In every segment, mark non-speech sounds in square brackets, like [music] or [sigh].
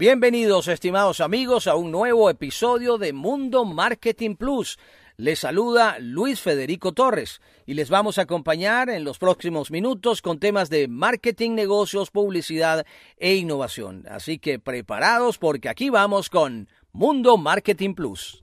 Bienvenidos, estimados amigos, a un nuevo episodio de Mundo Marketing Plus. Les saluda Luis Federico Torres y les vamos a acompañar en los próximos minutos con temas de marketing, negocios, publicidad e innovación. Así que preparados porque aquí vamos con Mundo Marketing Plus.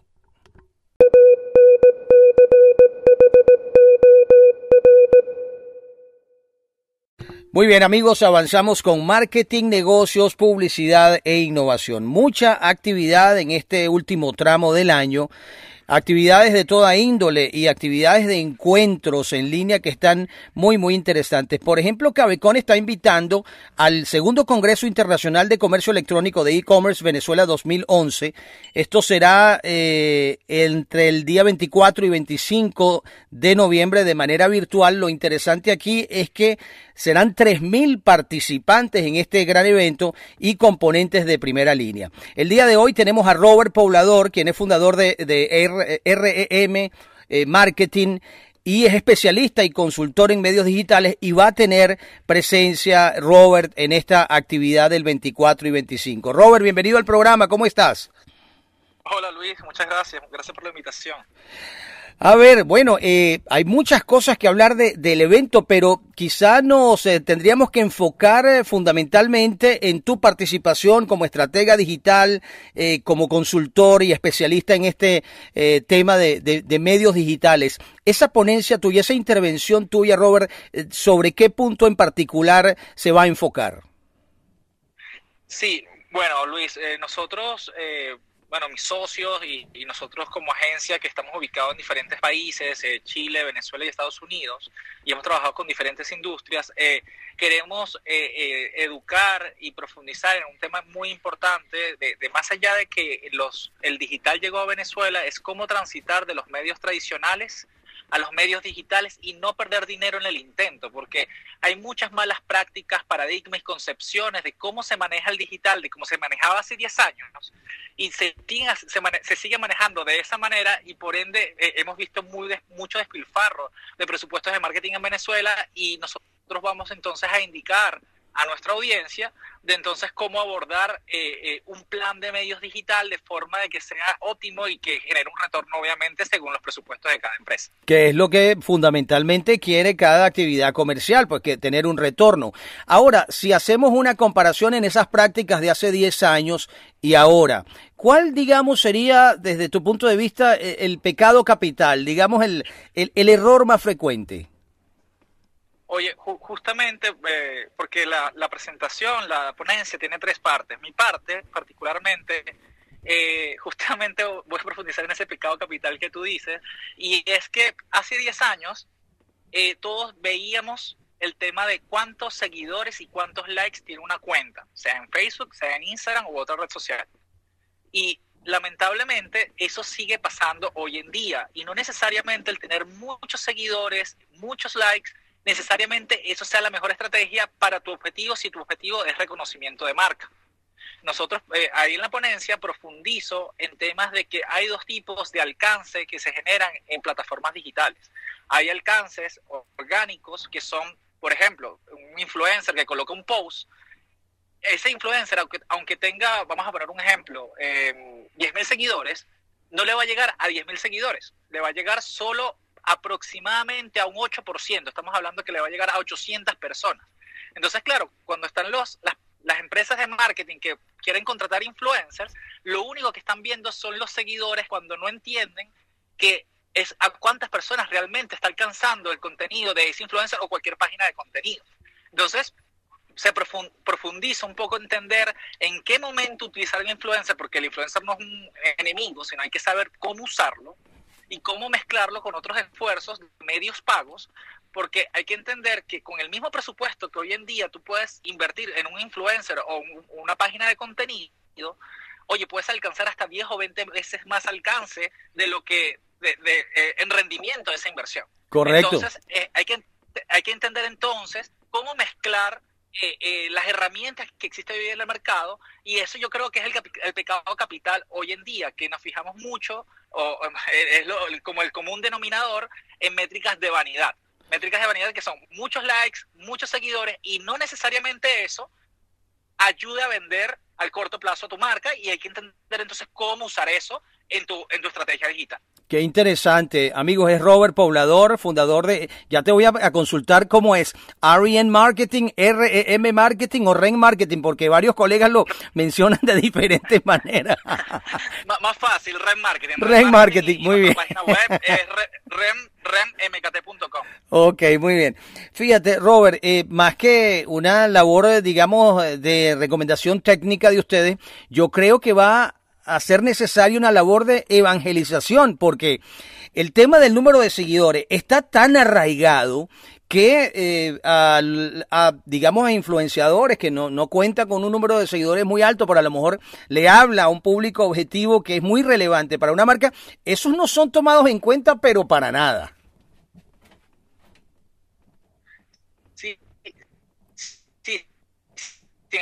Muy bien amigos, avanzamos con marketing, negocios, publicidad e innovación. Mucha actividad en este último tramo del año actividades de toda índole y actividades de encuentros en línea que están muy, muy interesantes. Por ejemplo, Cabecon está invitando al segundo Congreso Internacional de Comercio Electrónico de E-Commerce Venezuela 2011. Esto será eh, entre el día 24 y 25 de noviembre de manera virtual. Lo interesante aquí es que serán 3.000 participantes en este gran evento y componentes de primera línea. El día de hoy tenemos a Robert Poblador, quien es fundador de, de REM eh, Marketing y es especialista y consultor en medios digitales y va a tener presencia Robert en esta actividad del 24 y 25. Robert, bienvenido al programa, ¿cómo estás? Hola Luis, muchas gracias, gracias por la invitación. A ver, bueno, eh, hay muchas cosas que hablar de, del evento, pero quizá nos eh, tendríamos que enfocar eh, fundamentalmente en tu participación como estratega digital, eh, como consultor y especialista en este tema de, de, medios digitales. Esa ponencia tuya, esa intervención tuya, Robert, ¿sobre qué punto en particular se va a enfocar? Sí, bueno, Luis, nosotros bueno, mis socios y, y, nosotros como agencia que estamos ubicados en diferentes países, eh, Chile, Venezuela y Estados Unidos, y hemos trabajado con diferentes industrias, eh, queremos eh, eh educar y profundizar en un tema muy importante, de, de, más allá de que los, el digital llegó a Venezuela, es cómo transitar de los medios tradicionales a los medios digitales y no perder dinero en el intento, porque hay muchas malas prácticas, paradigmas y concepciones de cómo se maneja el digital, de cómo se manejaba hace 10 años, y se, se, se sigue manejando de esa manera y por ende eh, hemos visto muy mucho despilfarro de presupuestos de marketing en Venezuela y nosotros vamos entonces a indicar a nuestra audiencia de entonces cómo abordar eh, eh, un plan de medios digital de forma de que sea óptimo y que genere un retorno obviamente según los presupuestos de cada empresa. Que es lo que fundamentalmente quiere cada actividad comercial, pues que tener un retorno. Ahora, si hacemos una comparación en esas prácticas de hace 10 años y ahora, ¿cuál digamos sería desde tu punto de vista el, el pecado capital, digamos el, el error más frecuente? Oye, ju justamente eh, porque la, la, presentación, la ponencia tiene tres partes. Mi parte, particularmente, eh, [laughs] justamente voy a profundizar en ese pecado capital que tú dices, y es que hace 10 años eh, todos veíamos el tema de cuántos seguidores y cuántos likes tiene una cuenta, sea en Facebook, sea en Instagram u otra red social. Y lamentablemente eso sigue pasando hoy en día, y no necesariamente el tener muchos seguidores, muchos likes, necesariamente eso sea la mejor estrategia para tu objetivo si tu objetivo es reconocimiento de marca. Nosotros eh, ahí en la ponencia profundizo en temas de que hay dos tipos de alcance que se generan en plataformas digitales. Hay alcances orgánicos que son, por ejemplo, un influencer que coloca un post. Ese influencer, aunque, tenga, vamos a poner un ejemplo, eh, 10.000 seguidores, no le va a llegar a 10.000 seguidores, le va a llegar solo aproximadamente a un 8%. Estamos hablando que le va a llegar a 800 personas. Entonces, claro, cuando están los, las, empresas de marketing que quieren contratar influencers, lo único que están viendo son los seguidores cuando no entienden que es a cuántas personas realmente está alcanzando el contenido de ese influencer o cualquier página de contenido. Entonces, se profundiza un poco entender en qué momento utilizar el influencer, porque el influencer no es un enemigo, sino hay que saber cómo usarlo y cómo mezclarlo con otros esfuerzos, medios pagos, porque hay que entender que con el mismo presupuesto que hoy en día tú puedes invertir en un influencer o un, una página de contenido, oye, puedes alcanzar hasta 10 o 20 veces más alcance de lo que de, de, eh, en rendimiento de esa inversión. Correcto. Entonces, eh, hay, que, hay que entender entonces cómo mezclar eh, eh, las herramientas que existen hoy en el mercado y eso yo creo que es el, el, pecado capital hoy en día, que nos fijamos mucho, o [laughs] es lo, como el común denominador, en métricas de vanidad. Métricas de vanidad que son muchos likes, muchos seguidores y no necesariamente eso ayude a vender al corto plazo tu marca y hay que entender entonces cómo usar eso en tu, en tu estrategia digital. Qué interesante. Amigos, es Robert Poblador, fundador de, ya te voy a, consultar cómo es, REN Marketing, REM Marketing o REN Marketing, porque varios colegas lo mencionan de diferentes maneras. [laughs] más fácil, REN Marketing. REN, Marketing, muy bien. página web es [laughs] remmkt.com. Ok, muy bien. Fíjate, Robert, eh, más que una labor, digamos, de recomendación técnica de ustedes, yo creo que va hacer necesaria una labor de evangelización, porque el tema del número de seguidores está tan arraigado que eh, a, digamos a influenciadores que no, no cuenta con un número de seguidores muy alto, pero a lo mejor le habla a un público objetivo que es muy relevante para una marca, esos no son tomados en cuenta, pero para nada.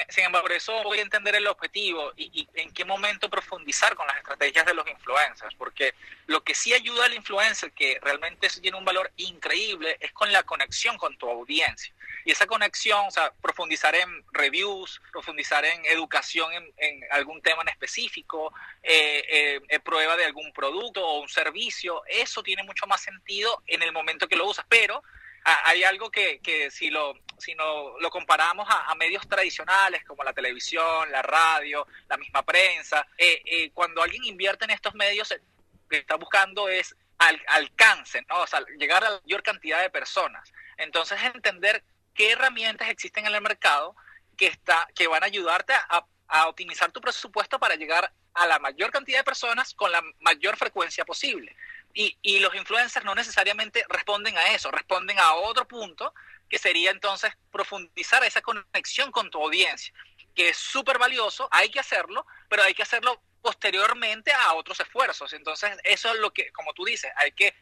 Sin, embargo, eso voy a entender el objetivo y, en qué momento profundizar con las estrategias de los influencers, porque lo que sí ayuda al influencer, que realmente tiene un valor increíble, es con la conexión con tu audiencia. Y esa conexión, o sea, profundizar en reviews, profundizar en educación en, algún tema en específico, eh, eh, prueba de algún producto o un servicio, eso tiene mucho más sentido en el momento que lo usas, pero hay algo que, que si lo, si no, lo comparamos a, medios tradicionales como la televisión, la radio, la misma prensa, eh, eh, cuando alguien invierte en estos medios, lo que está buscando es al, alcance, ¿no? O sea, llegar a la mayor cantidad de personas. Entonces, entender qué herramientas existen en el mercado que, está, que van a ayudarte a, a optimizar tu presupuesto para llegar a la mayor cantidad de personas con la mayor frecuencia posible. Y, y, los influencers no necesariamente responden a eso, responden a otro punto que sería entonces profundizar esa conexión con tu audiencia, que es súper valioso, hay que hacerlo, pero hay que hacerlo posteriormente a otros esfuerzos. Entonces, eso es lo que, como tú dices, hay que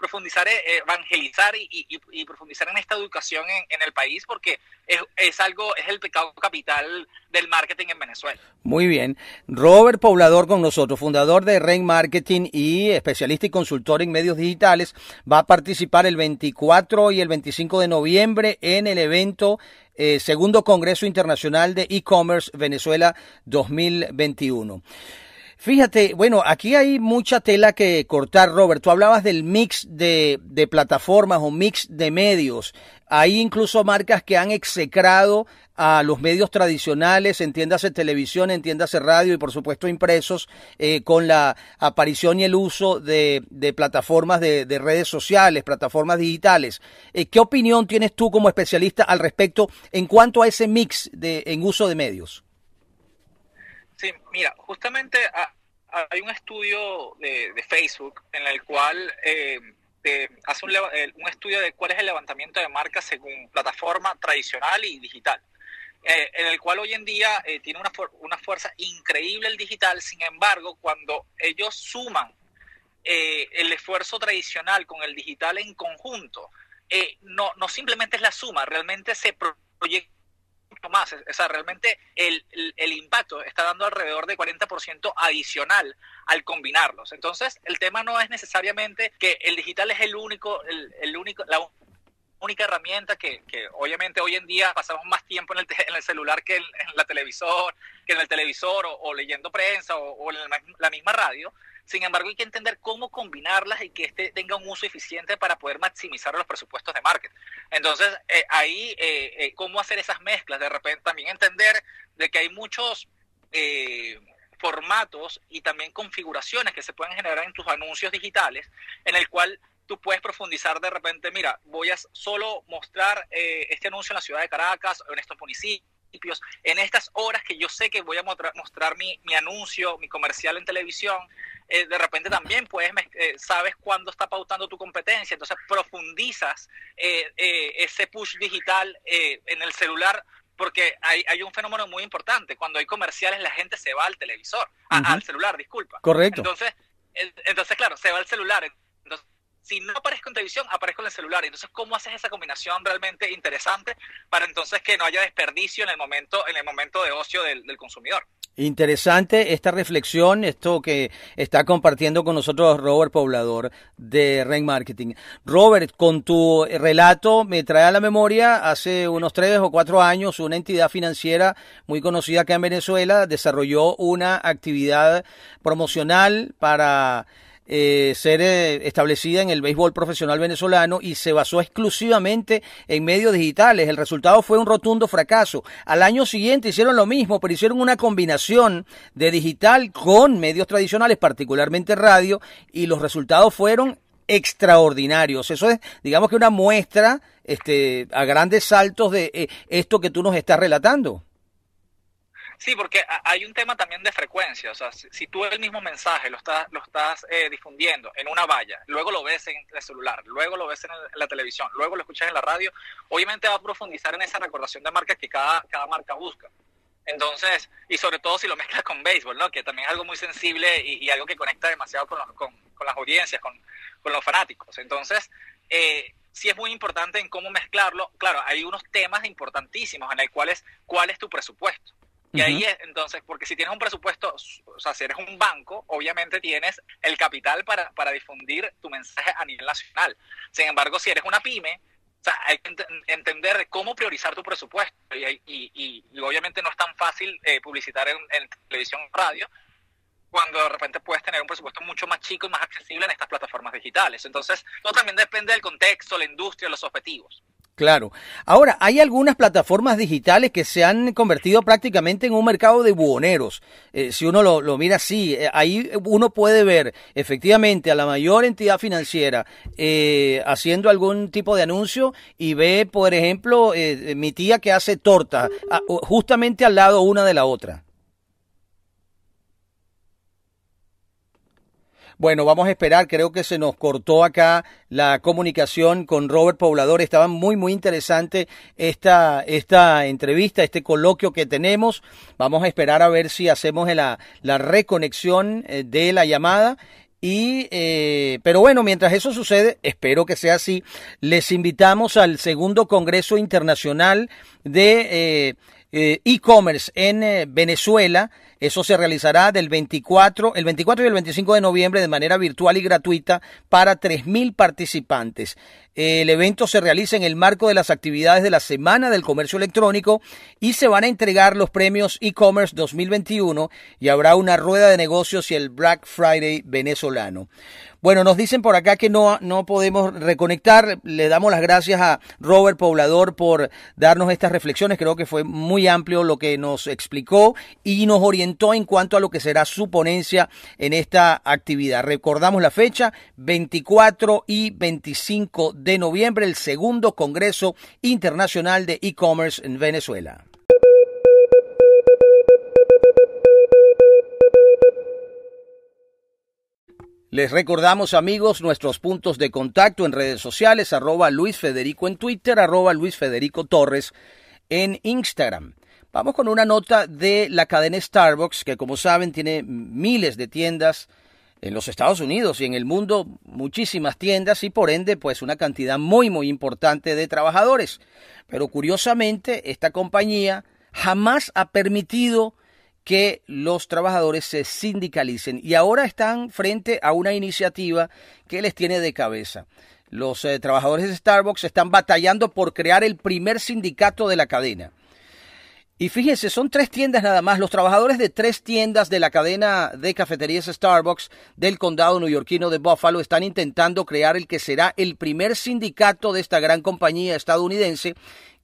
profundizar, eh, evangelizar y, profundizar en esta educación en, el país porque es, algo, es el pecado capital del marketing en Venezuela. Muy bien. Robert Poblador con nosotros, fundador de Rain Marketing y especialista y consultor en medios digitales, va a participar el 24 y el 25 de noviembre en el evento eh, Segundo Congreso Internacional de E-Commerce Venezuela 2021. Fíjate, bueno, aquí hay mucha tela que cortar, Robert. Tú hablabas del mix de, plataformas o mix de medios. Hay incluso marcas que han execrado a los medios tradicionales, entiéndase televisión, entiéndase radio y por supuesto impresos, eh, con la aparición y el uso de, plataformas de, redes sociales, plataformas digitales. Eh, ¿Qué opinión tienes tú como especialista al respecto en cuanto a ese mix de, en uso de medios? Sí, mira, justamente hay un estudio de, Facebook en el cual eh, hace eh, un, estudio de cuál es el levantamiento de marcas según plataforma tradicional y digital. Eh, en el cual hoy en día tiene una, una fuerza increíble el digital, sin embargo, cuando ellos suman el esfuerzo tradicional con el digital en conjunto, no, no simplemente es la suma, realmente se proyecta más. O sea, realmente el, el, impacto está dando alrededor de 40% adicional al combinarlos. Entonces, el tema no es necesariamente que el digital es el único, el, el único, la única herramienta que, obviamente hoy en día pasamos más tiempo en el, celular que en, la televisor, que en el televisor o, leyendo prensa o, en la misma radio, sin embargo, hay que entender cómo combinarlas y que este tenga un uso eficiente para poder maximizar los presupuestos de marketing. Entonces, eh, ahí, eh, eh, cómo hacer esas mezclas. De repente, también entender de que hay muchos formatos y también configuraciones que se pueden generar en tus anuncios digitales, en el cual tú puedes profundizar de repente, mira, voy a solo mostrar este anuncio en la ciudad de Caracas o en estos municipios en estas horas que yo sé que voy a mostrar, mi, anuncio, mi comercial en televisión, eh, de repente también puedes, eh, sabes cuándo está pautando tu competencia, entonces profundizas eh, ese push digital en el celular porque hay, hay, un fenómeno muy importante. Cuando hay comerciales, la gente se va al televisor, al celular, disculpa. Correcto. Entonces, entonces, claro, se va al celular. Si no aparezco en televisión, aparezco en el celular. Entonces, ¿cómo haces esa combinación realmente interesante para entonces que no haya desperdicio en el momento, en el momento de ocio del, consumidor? Interesante esta reflexión, esto que está compartiendo con nosotros Robert Poblador de Ren Marketing. Robert, con tu relato me trae a la memoria hace unos tres o cuatro años una entidad financiera muy conocida acá en Venezuela desarrolló una actividad promocional para eh, ser eh, establecida en el béisbol profesional venezolano y se basó exclusivamente en medios digitales. El resultado fue un rotundo fracaso. Al año siguiente hicieron lo mismo, pero hicieron una combinación de digital con medios tradicionales, particularmente radio, y los resultados fueron extraordinarios. Eso es, digamos que una muestra este, a grandes saltos de eh, esto que tú nos estás relatando. Sí, porque hay un tema también de frecuencia. O sea, si, tú el mismo mensaje lo estás, lo estás eh, difundiendo en una valla, luego lo ves en el celular, luego lo ves en, la televisión, luego lo escuchas en la radio, obviamente va a profundizar en esa recordación de marcas que cada, cada marca busca. Entonces, y sobre todo si lo mezclas con béisbol, ¿no? Que también es algo muy sensible y, algo que conecta demasiado con, con, las audiencias, con, con, los fanáticos. Entonces, eh, sí es muy importante en cómo mezclarlo. Claro, hay unos temas importantísimos en el cual es cuál es tu presupuesto. Y ahí es, entonces, porque si tienes un presupuesto, o sea, si eres un banco, obviamente tienes el capital para, para difundir tu mensaje a nivel nacional. Sin embargo, si eres una pyme, o sea, hay que entender cómo priorizar tu presupuesto. Y, y, obviamente no es tan fácil eh, publicitar en, en televisión o radio, cuando de repente puedes tener un presupuesto mucho más chico y más accesible en estas plataformas digitales. Entonces, todo también depende del contexto, la industria, los objetivos. Claro. Ahora, hay algunas plataformas digitales que se han convertido prácticamente en un mercado de buhoneros. Eh, si uno lo, mira así, eh, ahí uno puede ver efectivamente a la mayor entidad financiera eh, haciendo algún tipo de anuncio y ve, por ejemplo, mi tía que hace torta, justamente al lado una de la otra. Bueno, vamos a esperar, creo que se nos cortó acá la comunicación con Robert Poblador. Estaba muy, muy interesante esta, esta entrevista, este coloquio que tenemos. Vamos a esperar a ver si hacemos la, la reconexión eh, de la llamada. Y, eh, pero bueno, mientras eso sucede, espero que sea así, les invitamos al segundo Congreso Internacional de eh, E-Commerce en Venezuela eso se realizará del 24, el 24 y el 25 de noviembre de manera virtual y gratuita para 3.000 participantes. El evento se realiza en el marco de las actividades de la Semana del Comercio Electrónico y se van a entregar los premios e-commerce 2021 y habrá una rueda de negocios y el Black Friday venezolano. Bueno, nos dicen por acá que no, no podemos reconectar. Le damos las gracias a Robert Poblador por darnos estas reflexiones. Creo que fue muy amplio lo que nos explicó y nos orientó en cuanto a lo que será su ponencia en esta actividad. Recordamos la fecha, 24 y 25 de noviembre, el segundo Congreso Internacional de E-Commerce en Venezuela. Les recordamos amigos nuestros puntos de contacto en redes sociales, arroba Luis Federico en Twitter, arroba Luis Federico Torres en Instagram. Vamos con una nota de la cadena Starbucks, que como saben tiene miles de tiendas en los Estados Unidos y en el mundo, muchísimas tiendas y por ende pues una cantidad muy muy importante de trabajadores. Pero curiosamente esta compañía jamás ha permitido que los trabajadores se sindicalicen y ahora están frente a una iniciativa que les tiene de cabeza. Los eh, trabajadores de Starbucks están batallando por crear el primer sindicato de la cadena. Y fíjense, son tres tiendas nada más. Los trabajadores de tres tiendas de la cadena de cafeterías Starbucks del condado neoyorquino de Buffalo están intentando crear el que será el primer sindicato de esta gran compañía estadounidense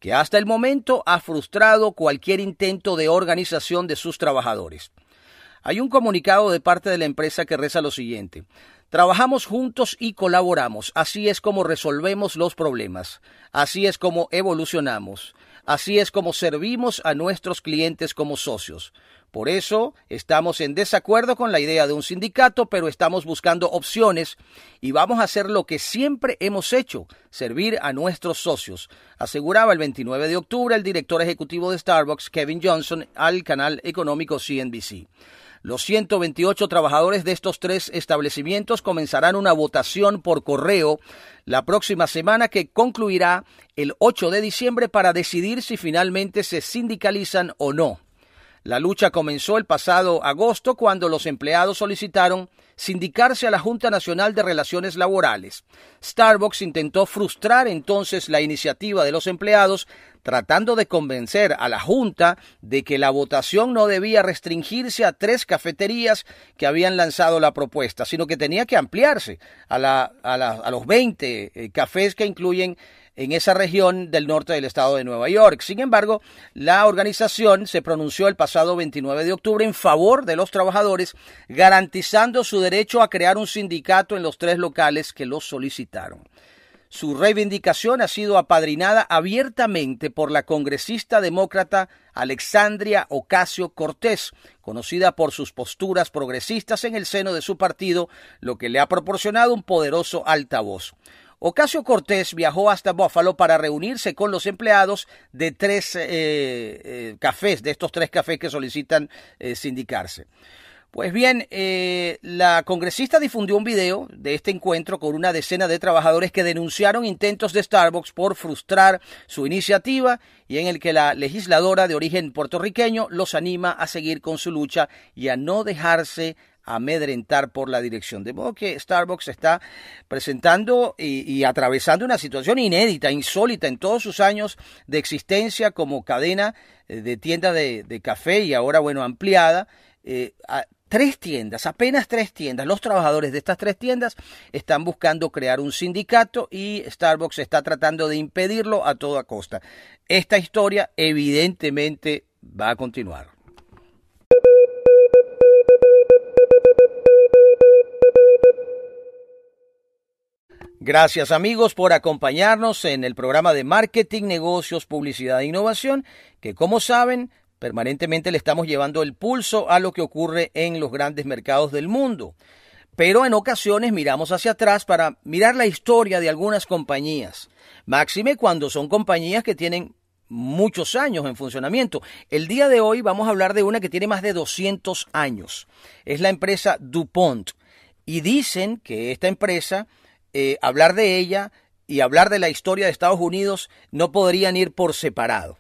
que hasta el momento ha frustrado cualquier intento de organización de sus trabajadores. Hay un comunicado de parte de la empresa que reza lo siguiente. Trabajamos juntos y colaboramos. Así es como resolvemos los problemas. Así es como evolucionamos. Así es como servimos a nuestros clientes como socios. Por eso estamos en desacuerdo con la idea de un sindicato, pero estamos buscando opciones y vamos a hacer lo que siempre hemos hecho, servir a nuestros socios, aseguraba el 29 de octubre el director ejecutivo de Starbucks, Kevin Johnson, al canal económico CNBC. Los 128 trabajadores de estos tres establecimientos comenzarán una votación por correo la próxima semana que concluirá el 8 de diciembre para decidir si finalmente se sindicalizan o no. La lucha comenzó el pasado agosto cuando los empleados solicitaron sindicarse a la Junta Nacional de Relaciones Laborales. Starbucks intentó frustrar entonces la iniciativa de los empleados tratando de convencer a la Junta de que la votación no debía restringirse a tres cafeterías que habían lanzado la propuesta, sino que tenía que ampliarse a, los 20 eh, cafés que incluyen en esa región del norte del estado de Nueva York. Sin embargo, la organización se pronunció el pasado 29 de octubre en favor de los trabajadores, garantizando su derecho a crear un sindicato en los tres locales que los solicitaron. Su reivindicación ha sido apadrinada abiertamente por la congresista demócrata Alexandria Ocasio Cortés, conocida por sus posturas progresistas en el seno de su partido, lo que le ha proporcionado un poderoso altavoz. Ocasio Cortés viajó hasta Buffalo para reunirse con los empleados de tres eh, eh, cafés, de estos tres cafés que solicitan eh, sindicarse. Pues bien, la congresista difundió un video de este encuentro con una decena de trabajadores que denunciaron intentos de Starbucks por frustrar su iniciativa y en el que la legisladora de origen puertorriqueño los anima a seguir con su lucha y a no dejarse amedrentar por la dirección. De modo que Starbucks está presentando y, atravesando una situación inédita, insólita en todos sus años de existencia como cadena eh, de tienda de, café y ahora, bueno, ampliada. Eh, tres tiendas, apenas tres tiendas. Los trabajadores de estas tres tiendas están buscando crear un sindicato y Starbucks está tratando de impedirlo a toda costa. Esta historia evidentemente va a continuar. Gracias amigos por acompañarnos en el programa de Marketing, Negocios, Publicidad e Innovación, que como saben, permanentemente le estamos llevando el pulso a lo que ocurre en los grandes mercados del mundo. Pero en ocasiones miramos hacia atrás para mirar la historia de algunas compañías. Máxime cuando son compañías que tienen muchos años en funcionamiento. El día de hoy vamos a hablar de una que tiene más de 200 años. Es la empresa DuPont. Y dicen que esta empresa eh, hablar de ella y hablar de la historia de Estados Unidos no podrían ir por separado.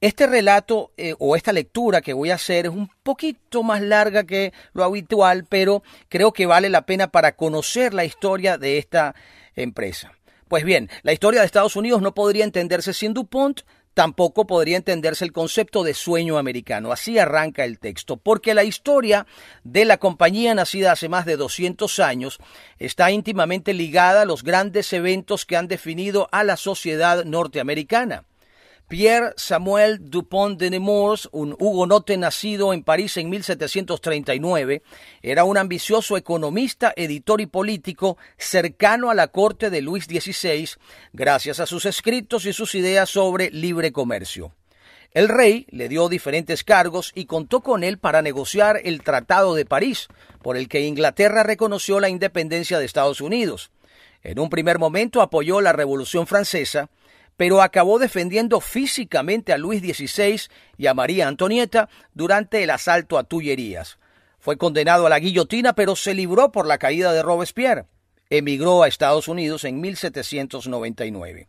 Este relato eh, o esta lectura que voy a hacer es un poquito más larga que lo habitual, pero creo que vale la pena para conocer la historia de esta empresa. Pues bien, la historia de Estados Unidos no podría entenderse sin DuPont, tampoco podría entenderse el concepto de sueño americano. Así arranca el texto, porque la historia de la compañía nacida hace más de 200 años está íntimamente ligada a los grandes eventos que han definido a la sociedad norteamericana. Pierre Samuel Dupont de Nemours, un hugonote nacido en París en 1739, era un ambicioso economista, editor y político cercano a la corte de Luis XVI, gracias a sus escritos y sus ideas sobre libre comercio. El rey le dio diferentes cargos y contó con él para negociar el Tratado de París, por el que Inglaterra reconoció la independencia de Estados Unidos. En un primer momento apoyó la Revolución Francesa, pero acabó defendiendo físicamente a Luis XVI y a María Antonieta durante el asalto a Tullerías. Fue condenado a la guillotina, pero se libró por la caída de Robespierre. Emigró a Estados Unidos en 1799.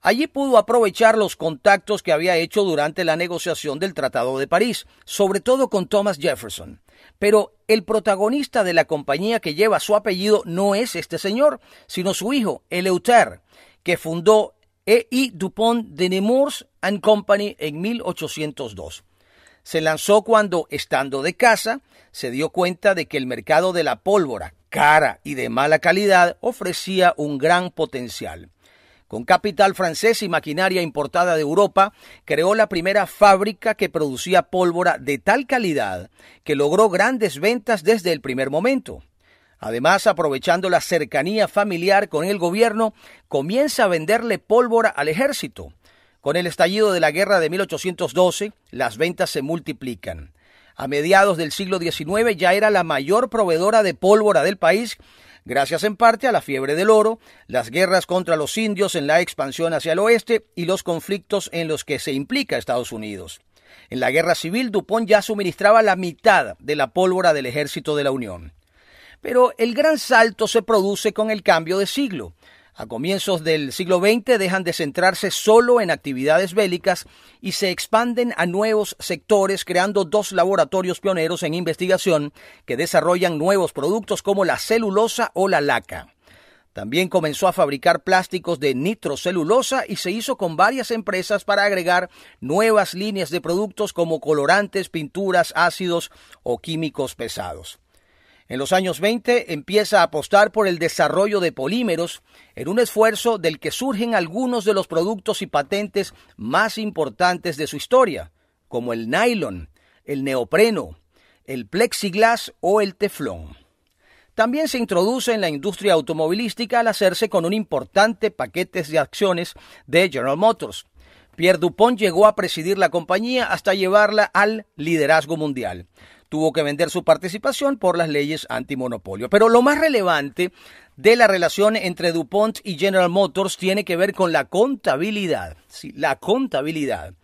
Allí pudo aprovechar los contactos que había hecho durante la negociación del Tratado de París, sobre todo con Thomas Jefferson. Pero el protagonista de la compañía que lleva su apellido no es este señor, sino su hijo, Eleuter, que fundó E.I. Dupont de Nemours and Company en 1802. Se lanzó cuando, estando de casa, se dio cuenta de que el mercado de la pólvora, cara y de mala calidad, ofrecía un gran potencial. Con capital francés y maquinaria importada de Europa, creó la primera fábrica que producía pólvora de tal calidad que logró grandes ventas desde el primer momento. Además, aprovechando la cercanía familiar con el gobierno, comienza a venderle pólvora al ejército. Con el estallido de la guerra de 1812, las ventas se multiplican. A mediados del siglo XIX ya era la mayor proveedora de pólvora del país, gracias en parte a la fiebre del oro, las guerras contra los indios en la expansión hacia el oeste y los conflictos en los que se implica Estados Unidos. En la guerra civil, Dupont ya suministraba la mitad de la pólvora del ejército de la Unión. Pero el gran salto se produce con el cambio de siglo. A comienzos del siglo XX dejan de centrarse solo en actividades bélicas y se expanden a nuevos sectores creando dos laboratorios pioneros en investigación que desarrollan nuevos productos como la celulosa o la laca. También comenzó a fabricar plásticos de nitrocelulosa y se hizo con varias empresas para agregar nuevas líneas de productos como colorantes, pinturas, ácidos o químicos pesados. En los años 20 empieza a apostar por el desarrollo de polímeros en un esfuerzo del que surgen algunos de los productos y patentes más importantes de su historia, como el nylon, el neopreno, el plexiglas o el teflón. También se introduce en la industria automovilística al hacerse con un importante paquete de acciones de General Motors. Pierre Dupont llegó a presidir la compañía hasta llevarla al liderazgo mundial tuvo que vender su participación por las leyes antimonopolio. Pero lo más relevante de la relación entre DuPont y General Motors tiene que ver con la contabilidad. Sí, la contabilidad.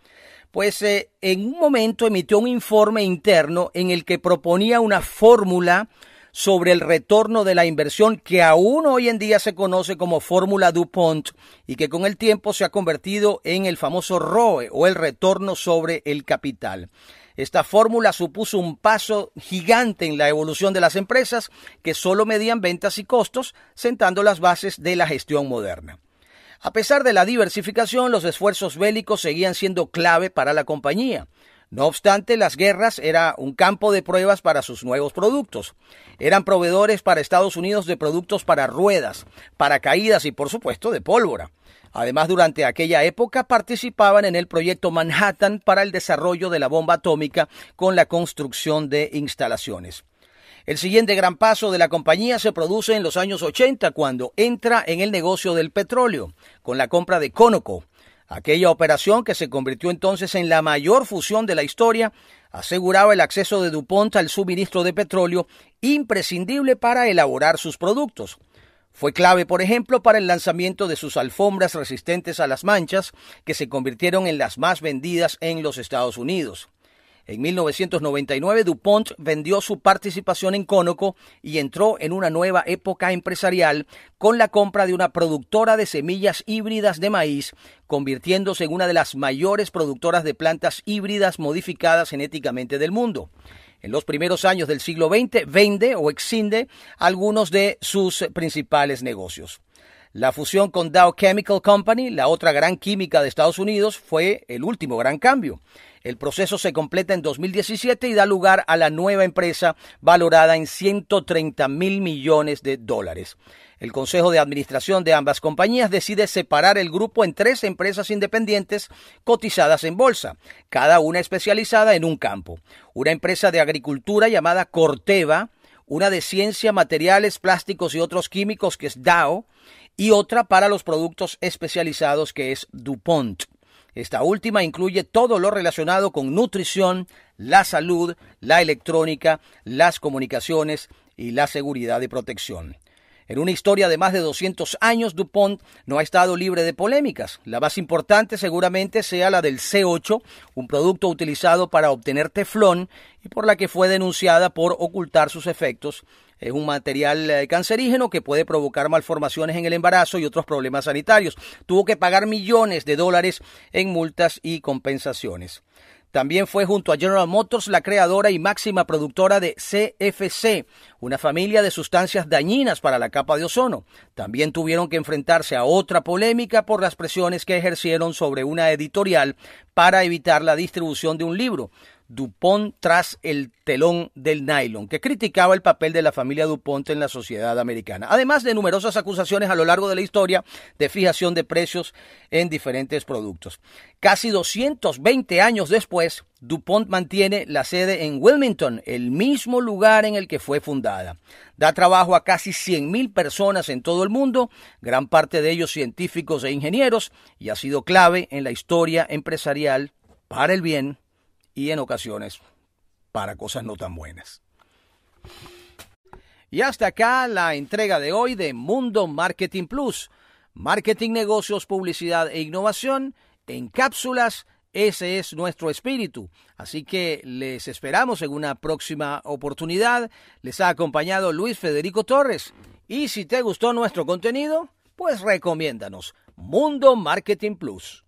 Pues eh, en un momento emitió un informe interno en el que proponía una fórmula sobre el retorno de la inversión que aún hoy en día se conoce como fórmula DuPont y que con el tiempo se ha convertido en el famoso ROE o el retorno sobre el capital. Esta fórmula supuso un paso gigante en la evolución de las empresas que solo medían ventas y costos, sentando las bases de la gestión moderna. A pesar de la diversificación, los esfuerzos bélicos seguían siendo clave para la compañía. No obstante, las guerras era un campo de pruebas para sus nuevos productos. Eran proveedores para Estados Unidos de productos para ruedas, para caídas y por supuesto de pólvora. Además, durante aquella época participaban en el proyecto Manhattan para el desarrollo de la bomba atómica con la construcción de instalaciones. El siguiente gran paso de la compañía se produce en los años 80 cuando entra en el negocio del petróleo con la compra de Conoco. Aquella operación que se convirtió entonces en la mayor fusión de la historia aseguraba el acceso de DuPont al suministro de petróleo imprescindible para elaborar sus productos. Fue clave, por ejemplo, para el lanzamiento de sus alfombras resistentes a las manchas, que se convirtieron en las más vendidas en los Estados Unidos. En 1999 DuPont vendió su participación en Conoco y entró en una nueva época empresarial con la compra de una productora de semillas híbridas de maíz, convirtiéndose en una de las mayores productoras de plantas híbridas modificadas genéticamente del mundo en los primeros años del siglo XX vende o exinde algunos de sus principales negocios. La fusión con Dow Chemical Company, la otra gran química de Estados Unidos, fue el último gran cambio. El proceso se completa en 2017 y da lugar a la nueva empresa valorada en 130 mil millones de dólares. El Consejo de Administración de ambas compañías decide separar el grupo en tres empresas independientes cotizadas en bolsa, cada una especializada en un campo. Una empresa de agricultura llamada Corteva, una de ciencia, materiales, plásticos y otros químicos que es Dow, y otra para los productos especializados que es DuPont. Esta última incluye todo lo relacionado con nutrición, la salud, la electrónica, las comunicaciones y la seguridad y protección. En una historia de más de 200 años, DuPont no ha estado libre de polémicas. La más importante seguramente sea la del C8, un producto utilizado para obtener teflón y por la que fue denunciada por ocultar sus efectos. Es un material eh, cancerígeno que puede provocar malformaciones en el embarazo y otros problemas sanitarios. Tuvo que pagar millones de dólares en multas y compensaciones. También fue junto a General Motors la creadora y máxima productora de CFC, una familia de sustancias dañinas para la capa de ozono. También tuvieron que enfrentarse a otra polémica por las presiones que ejercieron sobre una editorial para evitar la distribución de un libro. Dupont tras el telón del nylon, que criticaba el papel de la familia Dupont en la sociedad americana, además de numerosas acusaciones a lo largo de la historia de fijación de precios en diferentes productos. Casi 220 años después, Dupont mantiene la sede en Wilmington, el mismo lugar en el que fue fundada. Da trabajo a casi 100.000 personas en todo el mundo, gran parte de ellos científicos e ingenieros, y ha sido clave en la historia empresarial para el bien y en ocasiones para cosas no tan buenas. Y hasta acá la entrega de hoy de Mundo Marketing Plus. Marketing, negocios, publicidad e innovación en cápsulas Ese es nuestro espíritu. Así que les esperamos en una próxima oportunidad. Les ha acompañado Luis Federico Torres. Y si te gustó nuestro contenido, pues recomiéndanos. Mundo Marketing Plus.